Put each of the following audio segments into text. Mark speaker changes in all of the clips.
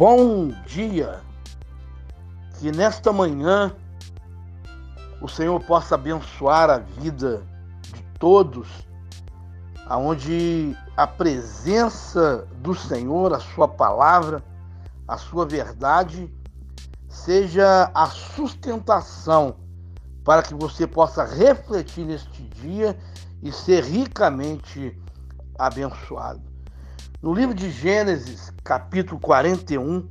Speaker 1: Bom dia. Que nesta manhã o Senhor possa abençoar a vida de todos, aonde a presença do Senhor, a sua palavra, a sua verdade seja a sustentação para que você possa refletir neste dia e ser ricamente abençoado. No livro de Gênesis, capítulo 41,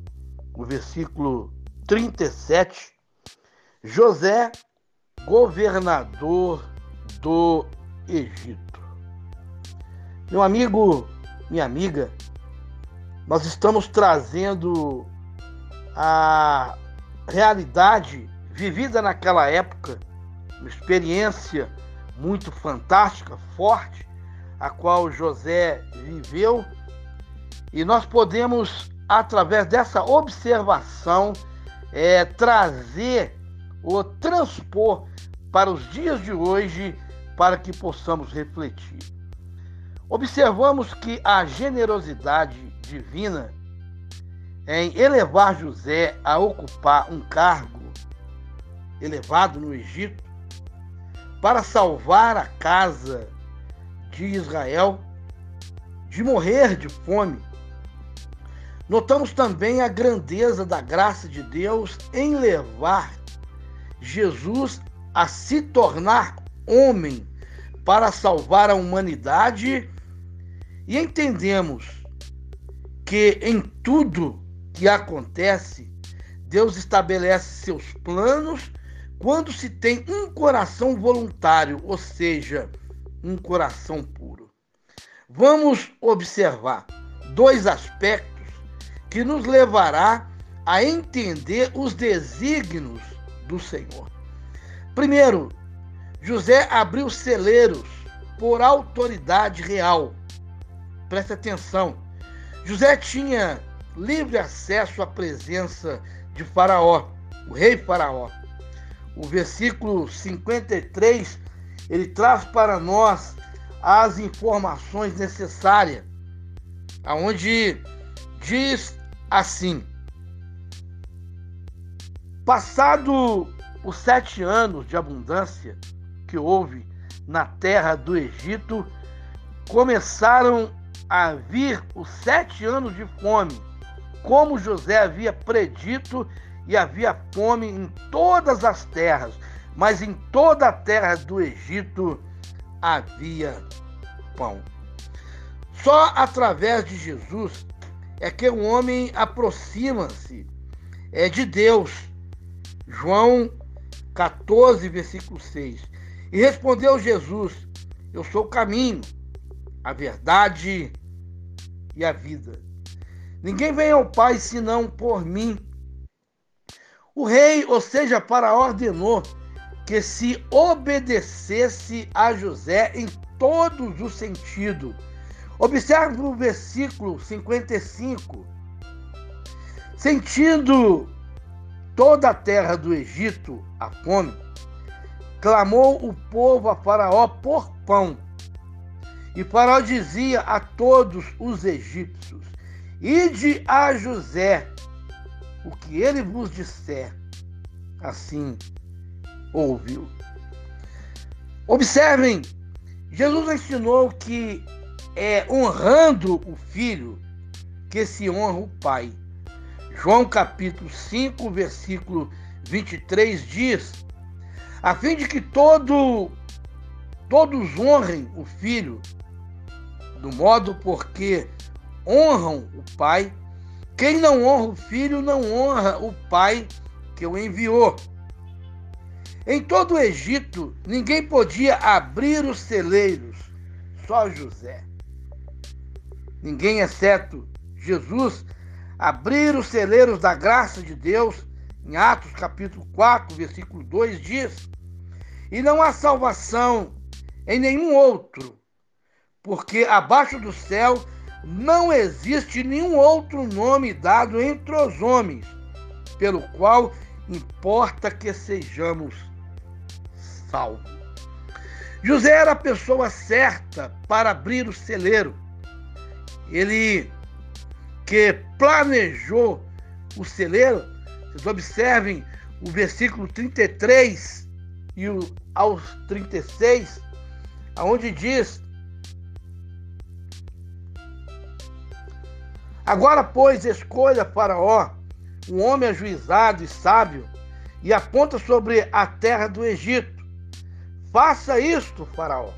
Speaker 1: o versículo 37, José, governador do Egito. Meu amigo, minha amiga, nós estamos trazendo a realidade vivida naquela época, uma experiência muito fantástica, forte, a qual José viveu e nós podemos, através dessa observação, é, trazer ou transpor para os dias de hoje para que possamos refletir. Observamos que a generosidade divina em elevar José a ocupar um cargo elevado no Egito para salvar a casa de Israel de morrer de fome Notamos também a grandeza da graça de Deus em levar Jesus a se tornar homem para salvar a humanidade e entendemos que em tudo que acontece, Deus estabelece seus planos quando se tem um coração voluntário, ou seja, um coração puro. Vamos observar dois aspectos que nos levará a entender os desígnios do Senhor. Primeiro, José abriu celeiros por autoridade real. Preste atenção. José tinha livre acesso à presença de Faraó, o rei Faraó. O versículo 53, ele traz para nós as informações necessárias, aonde diz assim: Passado os sete anos de abundância que houve na terra do Egito, começaram a vir os sete anos de fome, como José havia predito, e havia fome em todas as terras, mas em toda a terra do Egito havia pão. Só através de Jesus é que o homem aproxima-se é de Deus. João 14, versículo 6. E respondeu Jesus: Eu sou o caminho, a verdade e a vida. Ninguém vem ao Pai senão por mim. O rei, ou seja, para ordenou que se obedecesse a José em todos os sentidos Observe o versículo 55. Sentindo toda a terra do Egito a fome, clamou o povo a Faraó por pão. E Faraó dizia a todos os egípcios: Ide a José, o que ele vos disser. Assim ouviu. Observem, Jesus ensinou que é honrando o filho que se honra o pai. João capítulo 5, versículo 23 diz: a fim de que todo, todos honrem o filho, do modo porque honram o pai. Quem não honra o filho não honra o pai que o enviou. Em todo o Egito, ninguém podia abrir os celeiros, só José ninguém exceto Jesus, abrir os celeiros da graça de Deus, em Atos capítulo 4, versículo 2 diz: E não há salvação em nenhum outro, porque abaixo do céu não existe nenhum outro nome dado entre os homens, pelo qual importa que sejamos salvos. José era a pessoa certa para abrir o celeiro ele que planejou o celeiro, vocês observem o versículo 33 e o, aos 36, aonde diz: Agora, pois, escolha Faraó, um homem ajuizado e sábio, e aponta sobre a terra do Egito. Faça isto, Faraó,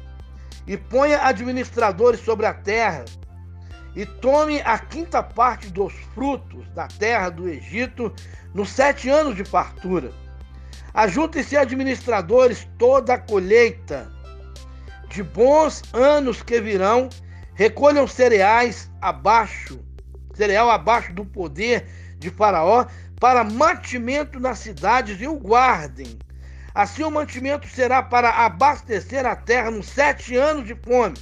Speaker 1: e ponha administradores sobre a terra, e tome a quinta parte dos frutos da terra do Egito nos sete anos de fartura. Ajuntem-se administradores toda a colheita. De bons anos que virão, recolham cereais abaixo, cereal abaixo do poder de Faraó, para mantimento nas cidades e o guardem. Assim o mantimento será para abastecer a terra nos sete anos de fome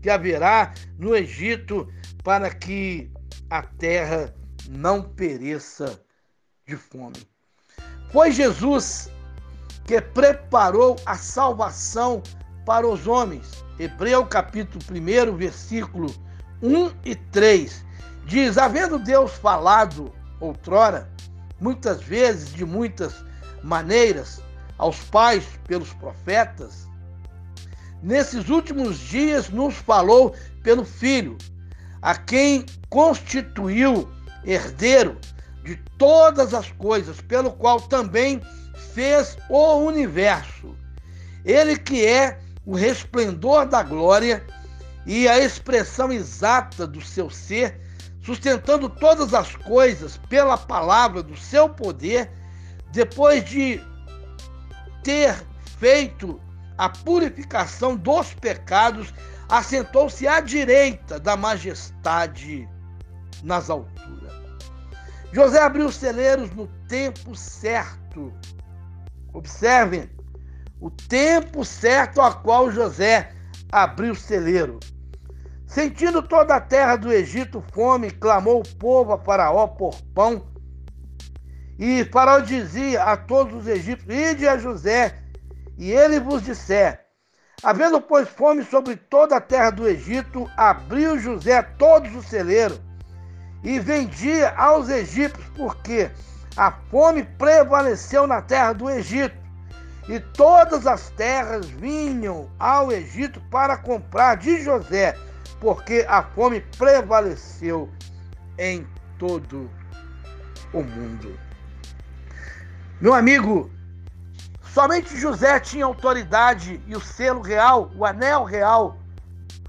Speaker 1: que haverá no Egito para que a terra não pereça de fome. Foi Jesus que preparou a salvação para os homens. Hebreu capítulo 1, versículo 1 e 3 diz: Havendo Deus falado outrora, muitas vezes, de muitas maneiras, aos pais pelos profetas, nesses últimos dias nos falou pelo Filho, a quem constituiu herdeiro de todas as coisas, pelo qual também fez o universo. Ele que é o resplendor da glória e a expressão exata do seu ser, sustentando todas as coisas pela palavra do seu poder, depois de ter feito a purificação dos pecados, assentou-se à direita da majestade nas alturas. José abriu os celeiros no tempo certo. Observem, o tempo certo a qual José abriu o celeiro. Sentindo toda a terra do Egito fome, clamou o povo a Faraó por pão. E Faraó dizia a todos os egípcios: Ide a José, e ele vos disser: Havendo, pois, fome sobre toda a terra do Egito, abriu José todos os celeiros e vendia aos egípcios, porque a fome prevaleceu na terra do Egito. E todas as terras vinham ao Egito para comprar de José, porque a fome prevaleceu em todo o mundo. Meu amigo, Somente José tinha autoridade e o selo real, o anel real.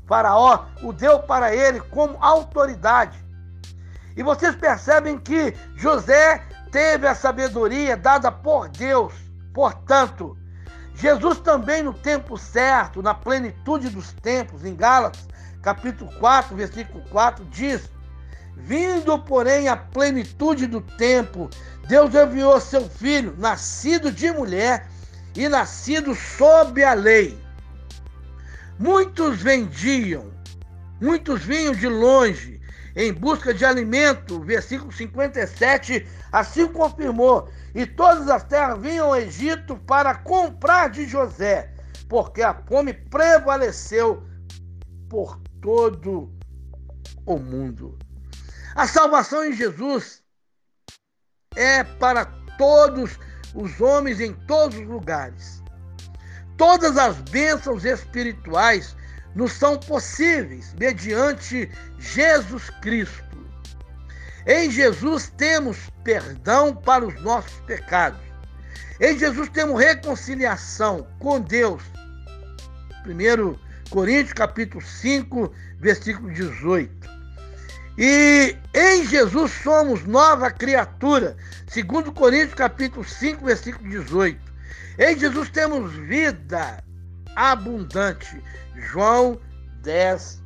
Speaker 1: Faraó o deu para ele como autoridade. E vocês percebem que José teve a sabedoria dada por Deus. Portanto, Jesus também no tempo certo, na plenitude dos tempos, em Gálatas, capítulo 4, versículo 4, diz: Vindo, porém, a plenitude do tempo, Deus enviou seu filho, nascido de mulher, e nascido sob a lei. Muitos vendiam, muitos vinham de longe em busca de alimento. Versículo 57 assim confirmou. E todas as terras vinham ao Egito para comprar de José, porque a fome prevaleceu por todo o mundo. A salvação em Jesus é para todos os homens em todos os lugares. Todas as bênçãos espirituais nos são possíveis mediante Jesus Cristo. Em Jesus temos perdão para os nossos pecados. Em Jesus temos reconciliação com Deus. 1 Coríntios capítulo 5, versículo 18. E em Jesus somos nova criatura. Segundo Coríntios capítulo 5, versículo 18. Em Jesus temos vida abundante. João 10,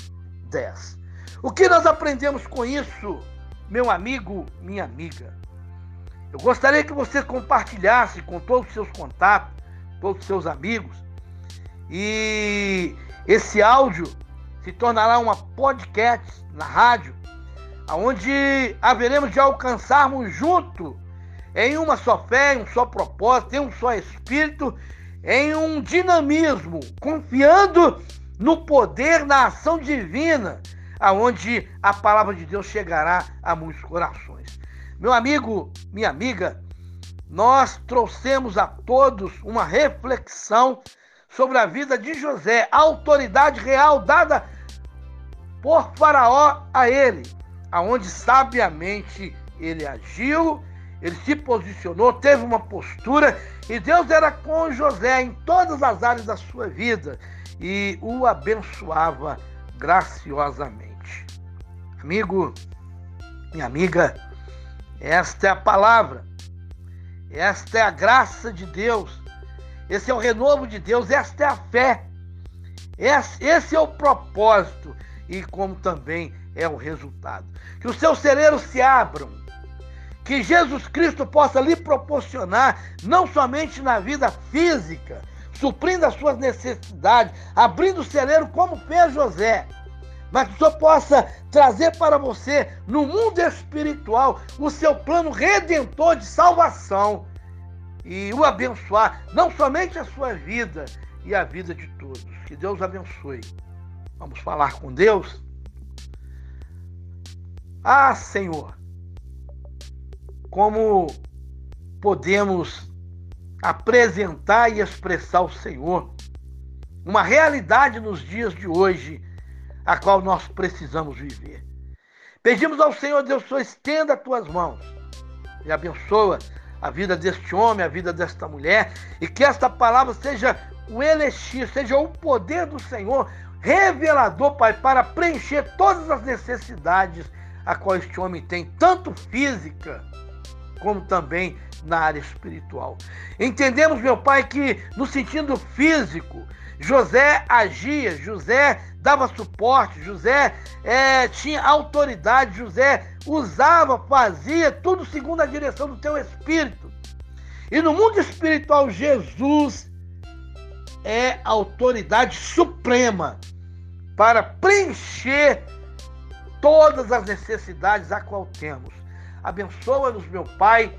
Speaker 1: 10. O que nós aprendemos com isso, meu amigo, minha amiga? Eu gostaria que você compartilhasse com todos os seus contatos, todos os seus amigos. E esse áudio se tornará uma podcast na rádio onde haveremos de alcançarmos junto em uma só fé, em um só propósito, em um só espírito, em um dinamismo, confiando no poder, na ação divina, aonde a palavra de Deus chegará a muitos corações. Meu amigo, minha amiga, nós trouxemos a todos uma reflexão sobre a vida de José, a autoridade real dada por Faraó a ele, aonde sabiamente ele agiu, ele se posicionou, teve uma postura e Deus era com José em todas as áreas da sua vida e o abençoava graciosamente. Amigo, minha amiga, esta é a palavra, esta é a graça de Deus, esse é o renovo de Deus, esta é a fé, esse é o propósito e como também é o resultado. Que os seus celeiros se abram, que Jesus Cristo possa lhe proporcionar, não somente na vida física, suprindo as suas necessidades, abrindo o celeiro como fez José, mas que o Senhor possa trazer para você, no mundo espiritual, o seu plano redentor de salvação e o abençoar, não somente a sua vida e a vida de todos. Que Deus abençoe. Vamos falar com Deus? Ah, Senhor, como podemos apresentar e expressar o Senhor, uma realidade nos dias de hoje, a qual nós precisamos viver. Pedimos ao Senhor Deus, Senhor, estenda as tuas mãos e abençoa a vida deste homem, a vida desta mulher, e que esta palavra seja o elixir, seja o poder do Senhor revelador, Pai, para preencher todas as necessidades a qual este homem tem, tanto física como também na área espiritual. Entendemos, meu Pai, que no sentido físico, José agia, José dava suporte, José é, tinha autoridade, José usava, fazia tudo segundo a direção do teu espírito. E no mundo espiritual, Jesus é a autoridade suprema para preencher todas as necessidades a qual temos. Abençoa-nos, meu Pai.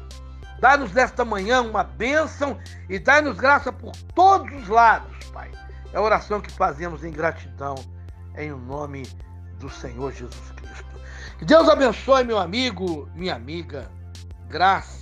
Speaker 1: Dá-nos nesta manhã uma bênção e dá-nos graça por todos os lados, Pai. É a oração que fazemos em gratidão, em nome do Senhor Jesus Cristo. Que Deus abençoe, meu amigo, minha amiga. Graça